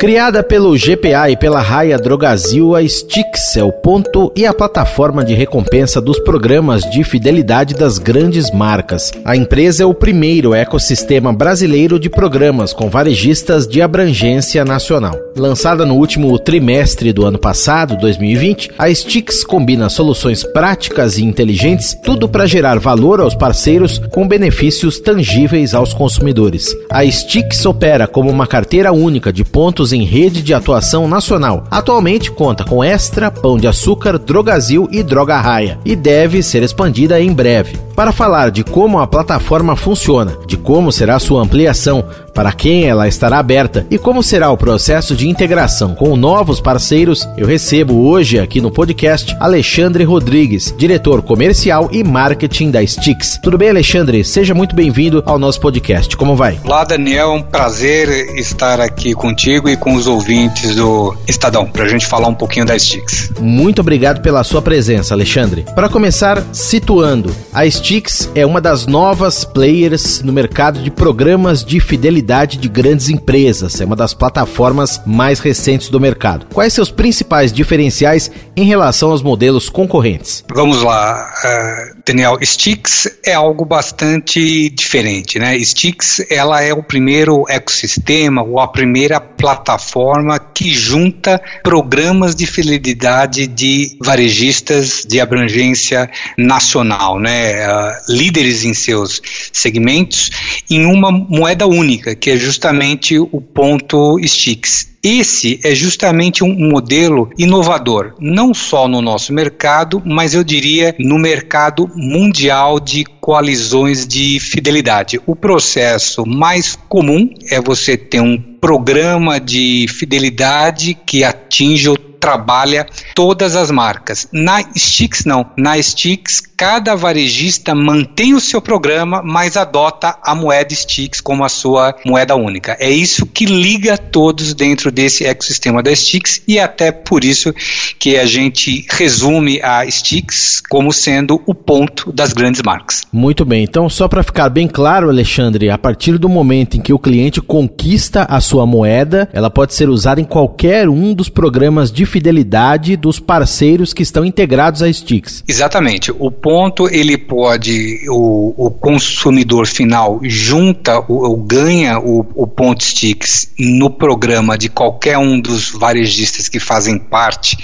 Criada pelo GPA e pela Raia Drogazil, a Stix é o ponto e a plataforma de recompensa dos programas de fidelidade das grandes marcas. A empresa é o primeiro ecossistema brasileiro de programas com varejistas de abrangência nacional. Lançada no último trimestre do ano passado, 2020, a Stix combina soluções práticas e inteligentes, tudo para gerar valor aos parceiros com benefícios tangíveis aos consumidores. A Stix opera como uma carteira única de pontos em rede de atuação nacional. Atualmente conta com Extra, Pão de Açúcar, Drogazil e Droga Raia e deve ser expandida em breve. Para falar de como a plataforma funciona, de como será sua ampliação, para quem ela estará aberta e como será o processo de integração com novos parceiros, eu recebo hoje aqui no podcast Alexandre Rodrigues, diretor comercial e marketing da Stix. Tudo bem, Alexandre? Seja muito bem-vindo ao nosso podcast. Como vai? Olá, Daniel. É um prazer estar aqui contigo e com os ouvintes do Estadão, para a gente falar um pouquinho da Stix. Muito obrigado pela sua presença, Alexandre. Para começar, situando, a Stix é uma das novas players no mercado de programas de fidelidade de grandes empresas, é uma das plataformas mais recentes do mercado. Quais seus principais diferenciais em relação aos modelos concorrentes? Vamos lá, uh, Daniel. Stix é algo bastante diferente, né? Stix ela é o primeiro ecossistema ou a primeira plataforma que junta programas de fidelidade de varejistas de abrangência nacional, né, líderes em seus segmentos, em uma moeda única, que é justamente o ponto Stix. Esse é justamente um modelo inovador, não só no nosso mercado, mas eu diria no mercado mundial de coalizões de fidelidade. O processo mais comum é você ter um programa de fidelidade que atinge ou trabalha todas as marcas. Na Stix não. Na Stix, cada varejista mantém o seu programa, mas adota a moeda Stix como a sua moeda única. É isso que liga todos dentro desse ecossistema da Stix e até por isso que a gente resume a Stix como sendo o ponto das grandes marcas. Muito bem. Então, só para ficar bem claro, Alexandre, a partir do momento em que o cliente conquista a sua moeda, ela pode ser usada em qualquer um dos programas de fidelidade dos parceiros que estão integrados a Stix. Exatamente. O ponto ele pode o, o consumidor final junta ou, ganha o, o ponto Stix no programa de qualquer um dos varejistas que fazem parte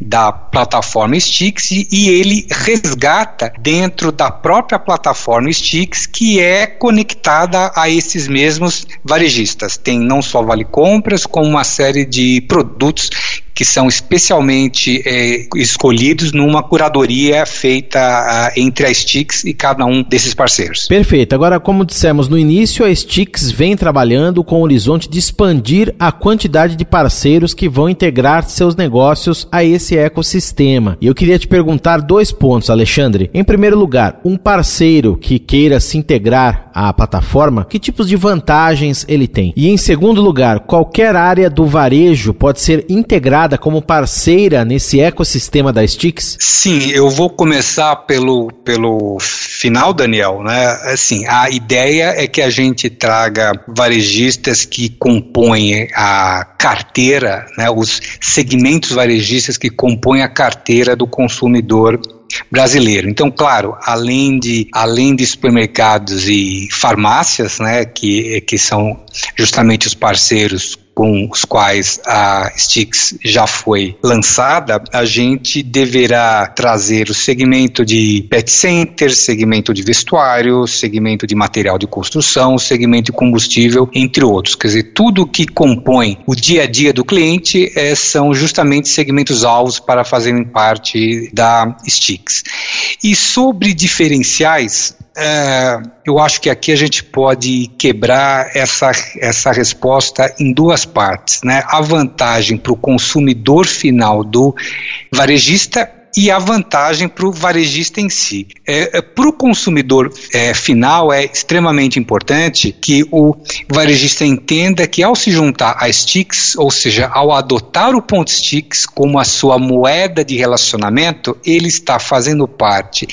da plataforma Stix e, e ele resgata dentro da própria plataforma Stix que é conectada a esses mesmos varejistas. Tem não só vale compras, como uma série de produtos que são especialmente é, escolhidos numa curadoria feita uh, entre a Stix e cada um desses parceiros. Perfeito. Agora, como dissemos no início, a Stix vem trabalhando com o horizonte de expandir a quantidade de parceiros que vão integrar seus negócios a esse ecossistema. E eu queria te perguntar dois pontos, Alexandre. Em primeiro lugar, um parceiro que queira se integrar à plataforma, que tipos de vantagens ele tem? E em segundo lugar, qualquer área do varejo pode ser integrada como parceira nesse ecossistema da Stix? Sim, eu vou começar pelo, pelo final, Daniel. Né? Assim, a ideia é que a gente traga varejistas que compõem a carteira, né, os segmentos varejistas que compõem a carteira do consumidor brasileiro. Então, claro, além de, além de supermercados e farmácias, né, que, que são justamente os parceiros com os quais a Stix já foi lançada, a gente deverá trazer o segmento de pet center, segmento de vestuário, segmento de material de construção, segmento de combustível, entre outros. Quer dizer, tudo que compõe o dia a dia do cliente é, são justamente segmentos alvos para fazerem parte da Stix. E sobre diferenciais, é, eu acho que aqui a gente pode quebrar essa, essa resposta em duas partes. Né? A vantagem para o consumidor final do varejista e a vantagem para o varejista em si. É, é, para o consumidor é, final é extremamente importante que o varejista entenda que ao se juntar a Stix, ou seja, ao adotar o ponto Stix como a sua moeda de relacionamento, ele está fazendo parte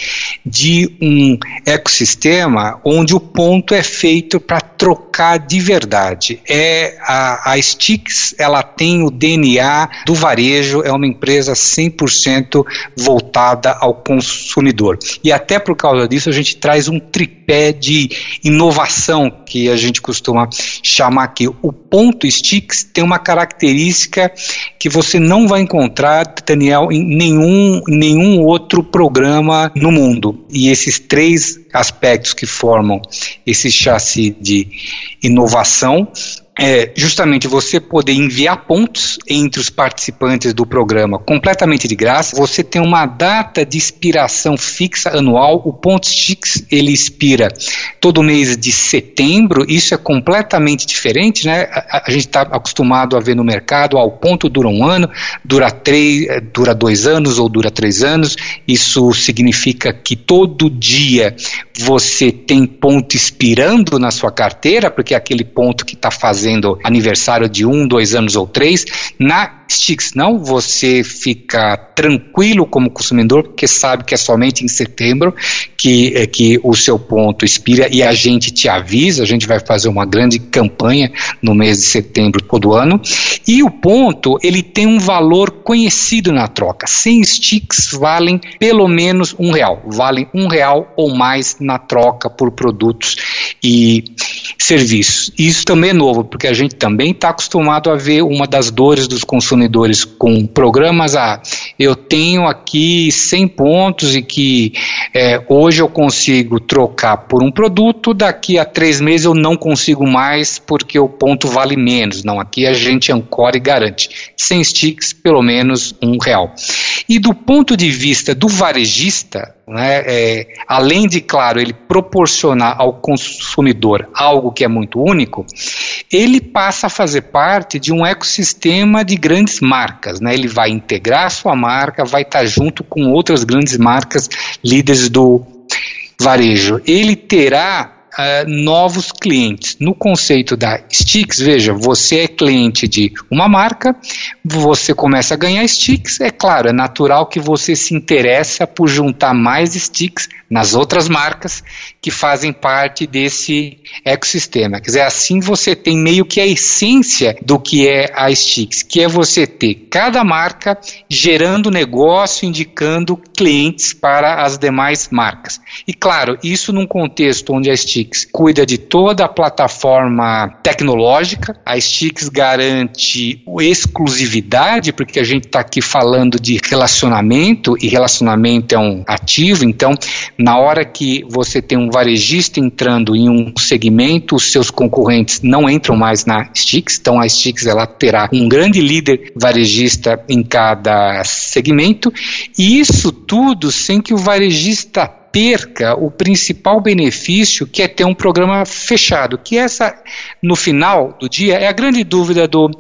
de um ecossistema onde o ponto é feito para trocar de verdade. É a, a Stix, ela tem o DNA do varejo, é uma empresa 100% voltada ao consumidor. E até por causa disso a gente traz um tripé de inovação que a gente costuma chamar aqui. O ponto Stix tem uma característica que você não vai encontrar, Daniel, em nenhum, nenhum outro programa no mundo. E esses três aspectos que formam esse chassi de inovação é justamente você poder enviar pontos entre os participantes do programa completamente de graça. Você tem uma data de expiração fixa anual. O Pontos X ele expira todo mês de setembro. Isso é completamente diferente, né? A, a gente está acostumado a ver no mercado, ao ponto dura um ano, dura três, é, dura dois anos ou dura três anos. Isso significa que todo dia você tem ponto expirando na sua carteira, porque é aquele ponto que está fazendo fazendo aniversário de um, dois anos ou três. Na Stix não, você fica tranquilo como consumidor, porque sabe que é somente em setembro que, é, que o seu ponto expira e a gente te avisa, a gente vai fazer uma grande campanha no mês de setembro todo ano. E o ponto, ele tem um valor conhecido na troca. 100 sticks valem pelo menos um real, valem um real ou mais na troca por produtos e serviços. Isso também é novo, porque a gente também está acostumado a ver uma das dores dos consumidores com programas. Ah, eu tenho aqui 100 pontos e que é, hoje eu consigo trocar por um produto, daqui a três meses eu não consigo mais porque o ponto vale menos. Não, aqui a gente ancora e garante. 100 sticks, pelo menos um real. E do ponto de vista do varejista, né, é, além de, claro, ele proporcionar ao consumidor algo que é muito único, ele passa a fazer parte de um ecossistema de grandes marcas. Né? Ele vai integrar a sua marca, vai estar junto com outras grandes marcas líderes do varejo. Ele terá uh, novos clientes. No conceito da Sticks, veja, você é cliente de uma marca, você começa a ganhar Sticks, é claro, é natural que você se interessa por juntar mais Sticks nas outras marcas que fazem parte desse ecossistema. Quer dizer, assim você tem meio que a essência do que é a Sticks, que é você ter cada marca gerando negócio, indicando clientes para as demais marcas. E claro, isso num contexto onde a Sticks cuida de toda a plataforma tecnológica, a Sticks garante exclusividade, porque a gente está aqui falando de relacionamento e relacionamento é um ativo, então na hora que você tem um varejista entrando em um segmento, os seus concorrentes não entram mais na Stix, então a Stix ela terá um grande líder varejista em cada segmento, e isso tudo sem que o varejista perca o principal benefício que é ter um programa fechado, que essa no final do dia é a grande dúvida do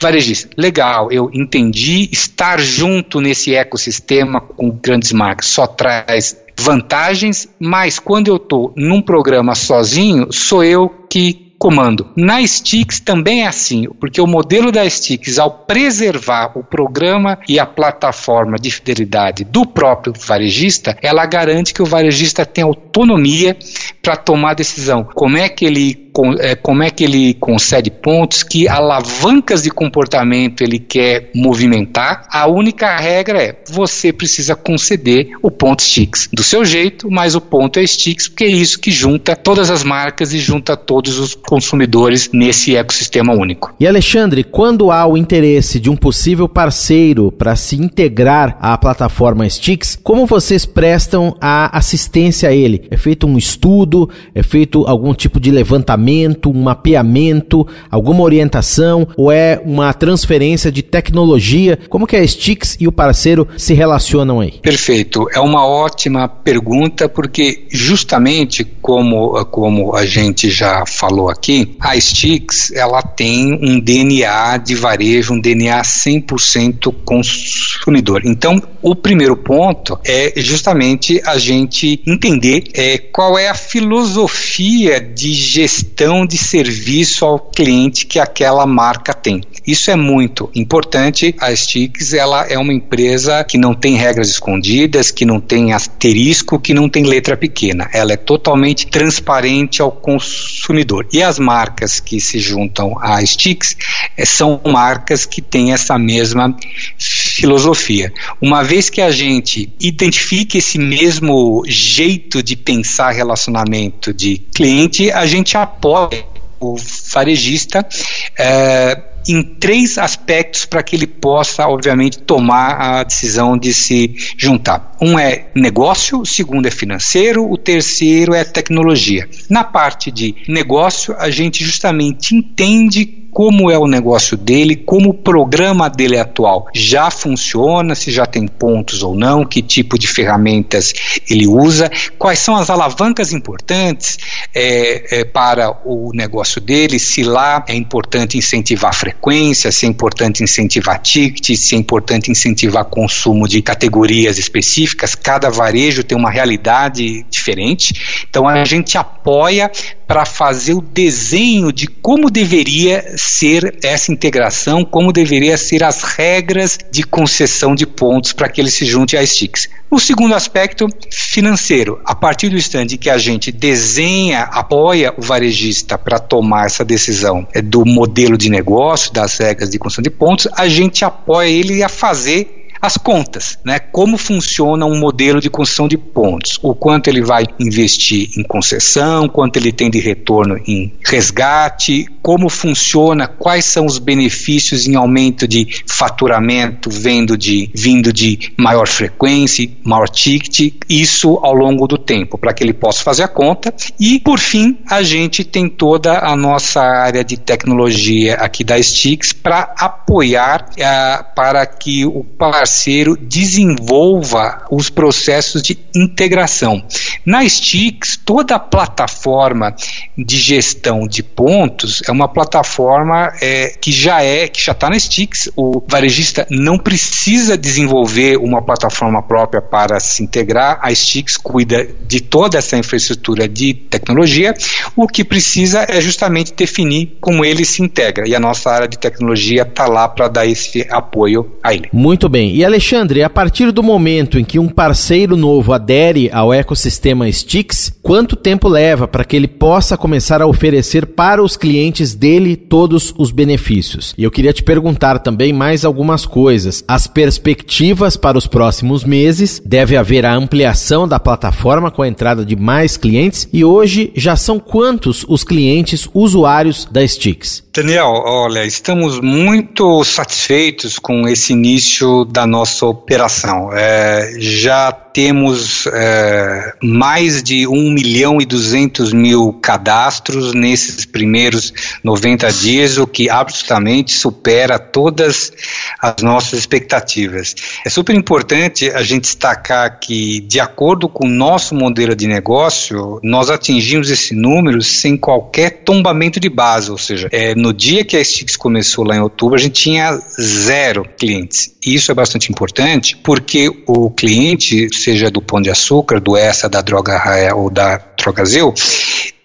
varejista. Legal, eu entendi, estar junto nesse ecossistema com grandes marcas só traz vantagens, mas quando eu estou num programa sozinho, sou eu que comando. Na Stix também é assim, porque o modelo da Stix, ao preservar o programa e a plataforma de fidelidade do próprio varejista, ela garante que o varejista tem autonomia para tomar decisão. Como é que ele é, como é que ele concede pontos, que alavancas de comportamento ele quer movimentar. A única regra é você precisa conceder o ponto Stix do seu jeito, mas o ponto é Stix, porque é isso que junta todas as marcas e junta todos os consumidores nesse ecossistema único. E Alexandre, quando há o interesse de um possível parceiro para se integrar à plataforma Stix, como vocês prestam a assistência a ele? É feito um estudo? É feito algum tipo de levantamento? um mapeamento, alguma orientação ou é uma transferência de tecnologia? Como que a Stix e o parceiro se relacionam aí? Perfeito, é uma ótima pergunta porque justamente como, como a gente já falou aqui, a Stix, ela tem um DNA de varejo, um DNA 100% consumidor. Então, o primeiro ponto é justamente a gente entender é, qual é a filosofia de gestão de serviço ao cliente que aquela marca tem. Isso é muito importante. A Stix ela é uma empresa que não tem regras escondidas, que não tem asterisco, que não tem letra pequena. Ela é totalmente transparente ao consumidor. E as marcas que se juntam à Stix é, são marcas que têm essa mesma filosofia. Uma vez que a gente identifique esse mesmo jeito de pensar relacionamento de cliente, a gente apoia o varejista. É, em três aspectos para que ele possa, obviamente, tomar a decisão de se juntar. Um é negócio, o segundo é financeiro, o terceiro é tecnologia. Na parte de negócio, a gente justamente entende como é o negócio dele, como o programa dele atual. Já funciona, se já tem pontos ou não, que tipo de ferramentas ele usa, quais são as alavancas importantes é, é, para o negócio dele, se lá é importante incentivar frequência, se é importante incentivar ticket, se é importante incentivar consumo de categorias específicas, cada varejo tem uma realidade diferente, então a gente apoia para fazer o desenho de como deveria ser essa integração, como deveria ser as regras de concessão de pontos para que ele se junte a Sticks. O segundo aspecto, financeiro. A partir do instante que a gente desenha, apoia o varejista para tomar essa decisão é, do modelo de negócio, das regras de concessão de pontos, a gente apoia ele a fazer as contas, né? Como funciona um modelo de construção de pontos, o quanto ele vai investir em concessão, quanto ele tem de retorno em resgate, como funciona, quais são os benefícios em aumento de faturamento vendo de, vindo de maior frequência, maior ticket, isso ao longo do tempo, para que ele possa fazer a conta. E, por fim, a gente tem toda a nossa área de tecnologia aqui da Stix para apoiar uh, para que o parceiro parceiro desenvolva os processos de integração. Na Stix, toda a plataforma de gestão de pontos é uma plataforma é, que já é, que já está na Stix. O varejista não precisa desenvolver uma plataforma própria para se integrar. A Stix cuida de toda essa infraestrutura de tecnologia. O que precisa é justamente definir como ele se integra. E a nossa área de tecnologia está lá para dar esse apoio a ele. Muito bem. E Alexandre, a partir do momento em que um parceiro novo adere ao ecossistema Stix, quanto tempo leva para que ele possa começar a oferecer para os clientes dele todos os benefícios? E eu queria te perguntar também mais algumas coisas. As perspectivas para os próximos meses, deve haver a ampliação da plataforma com a entrada de mais clientes e hoje já são quantos os clientes usuários da Stix? Daniel, olha, estamos muito satisfeitos com esse início da nossa operação. É, já temos é, mais de 1 milhão e 200 mil cadastros nesses primeiros 90 dias, o que absolutamente supera todas as nossas expectativas. É super importante a gente destacar que, de acordo com o nosso modelo de negócio, nós atingimos esse número sem qualquer tombamento de base, ou seja, é, no dia que a Stix começou lá em outubro, a gente tinha zero clientes. E isso é bastante importante porque o cliente, seja do Pão de Açúcar, do Essa, da Droga Raia ou da Drogazil,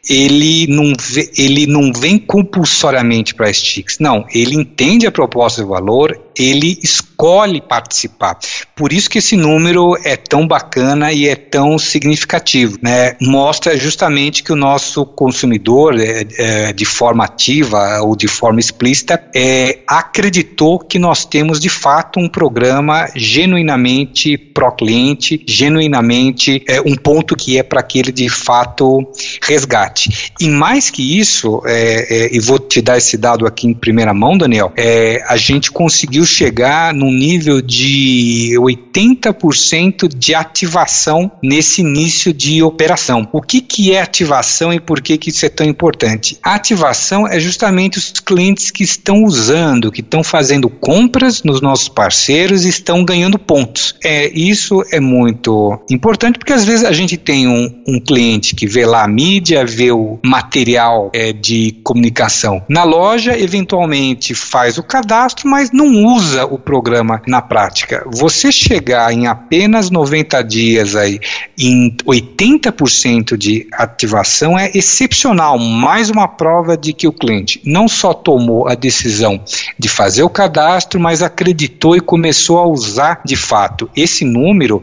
ele não, ele não vem compulsoriamente para a Stix. Não, ele entende a proposta de valor, ele escolhe participar. Por isso que esse número é tão bacana e é tão significativo. Né? Mostra justamente que o nosso consumidor, é, é, de forma ativa ou de forma explícita, é, acreditou que nós temos de fato um programa genuinamente pró-cliente, genuinamente é, um ponto que é para que ele de fato resgate. E mais que isso, é, é, e vou te dar esse dado aqui em primeira mão, Daniel, a gente conseguiu chegar num nível de 80% de ativação nesse início de operação. O que, que é ativação e por que, que isso é tão importante? A ativação é justamente os clientes que estão usando, que estão fazendo compras nos nossos parceiros e estão ganhando pontos. É, isso é muito importante porque às vezes a gente tem um, um cliente que vê lá a mídia, vê o material é, de comunicação na loja, eventualmente faz o cadastro, mas não usa o programa na prática. Você chegar em apenas 90 dias aí em 80% de ativação é excepcional, mais uma prova de que o cliente não só tomou a decisão de fazer o cadastro, mas acreditou e começou a usar de fato. Esse número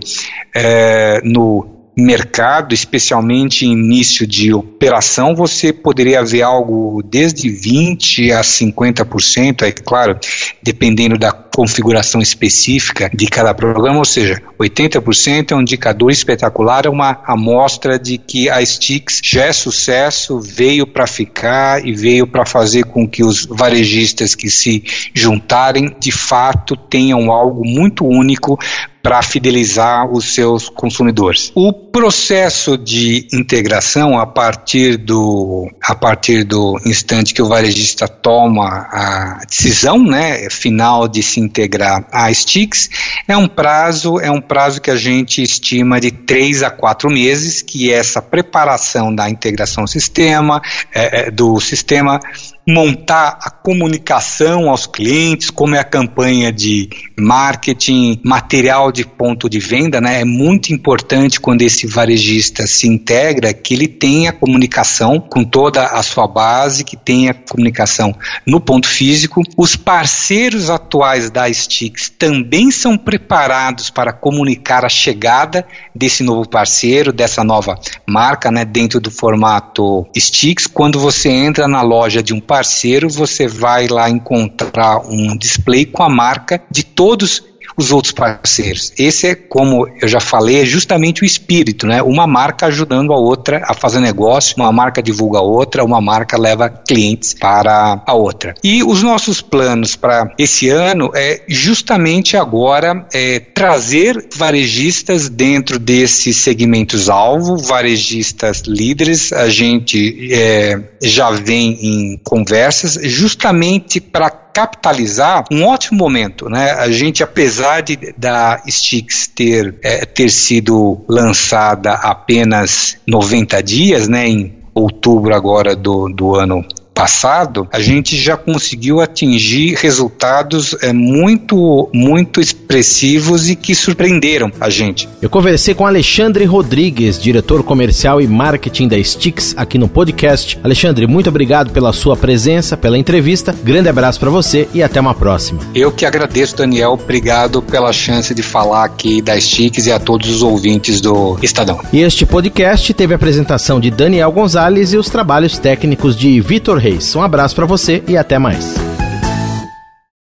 é, no mercado, especialmente início de operação, você poderia ver algo desde 20% a 50%, é claro, dependendo da configuração específica de cada programa, ou seja, 80% é um indicador espetacular, é uma amostra de que a Stix já é sucesso, veio para ficar e veio para fazer com que os varejistas que se juntarem de fato tenham algo muito único para fidelizar os seus consumidores. O processo de integração a partir do a partir do instante que o varejista toma a decisão, né, final de se integrar a Stix, é um prazo é um prazo que a gente estima de três a quatro meses, que é essa preparação da integração sistema é, é do sistema montar a comunicação aos clientes, como é a campanha de marketing, material de ponto de venda, né? É muito importante quando esse varejista se integra que ele tenha comunicação com toda a sua base, que tenha comunicação no ponto físico. Os parceiros atuais da Stix também são preparados para comunicar a chegada desse novo parceiro, dessa nova marca, né, dentro do formato Stix. Quando você entra na loja de um parceiro parceiro, você vai lá encontrar um display com a marca de todos os outros parceiros. Esse é, como eu já falei, é justamente o espírito, né? Uma marca ajudando a outra a fazer negócio, uma marca divulga a outra, uma marca leva clientes para a outra. E os nossos planos para esse ano é justamente agora é, trazer varejistas dentro desses segmentos-alvo, varejistas líderes. A gente é, já vem em conversas justamente para capitalizar um ótimo momento, né? A gente, apesar de da Stix ter, é, ter sido lançada apenas 90 dias, né, em outubro agora do, do ano passado, a gente já conseguiu atingir resultados é, muito, muito expressivos e que surpreenderam a gente. Eu conversei com Alexandre Rodrigues, diretor comercial e marketing da Stix, aqui no podcast. Alexandre, muito obrigado pela sua presença, pela entrevista. Grande abraço para você e até uma próxima. Eu que agradeço, Daniel. Obrigado pela chance de falar aqui da Stix e a todos os ouvintes do Estadão. E este podcast teve a apresentação de Daniel Gonzalez e os trabalhos técnicos de Vitor Reis. Um abraço para você e até mais.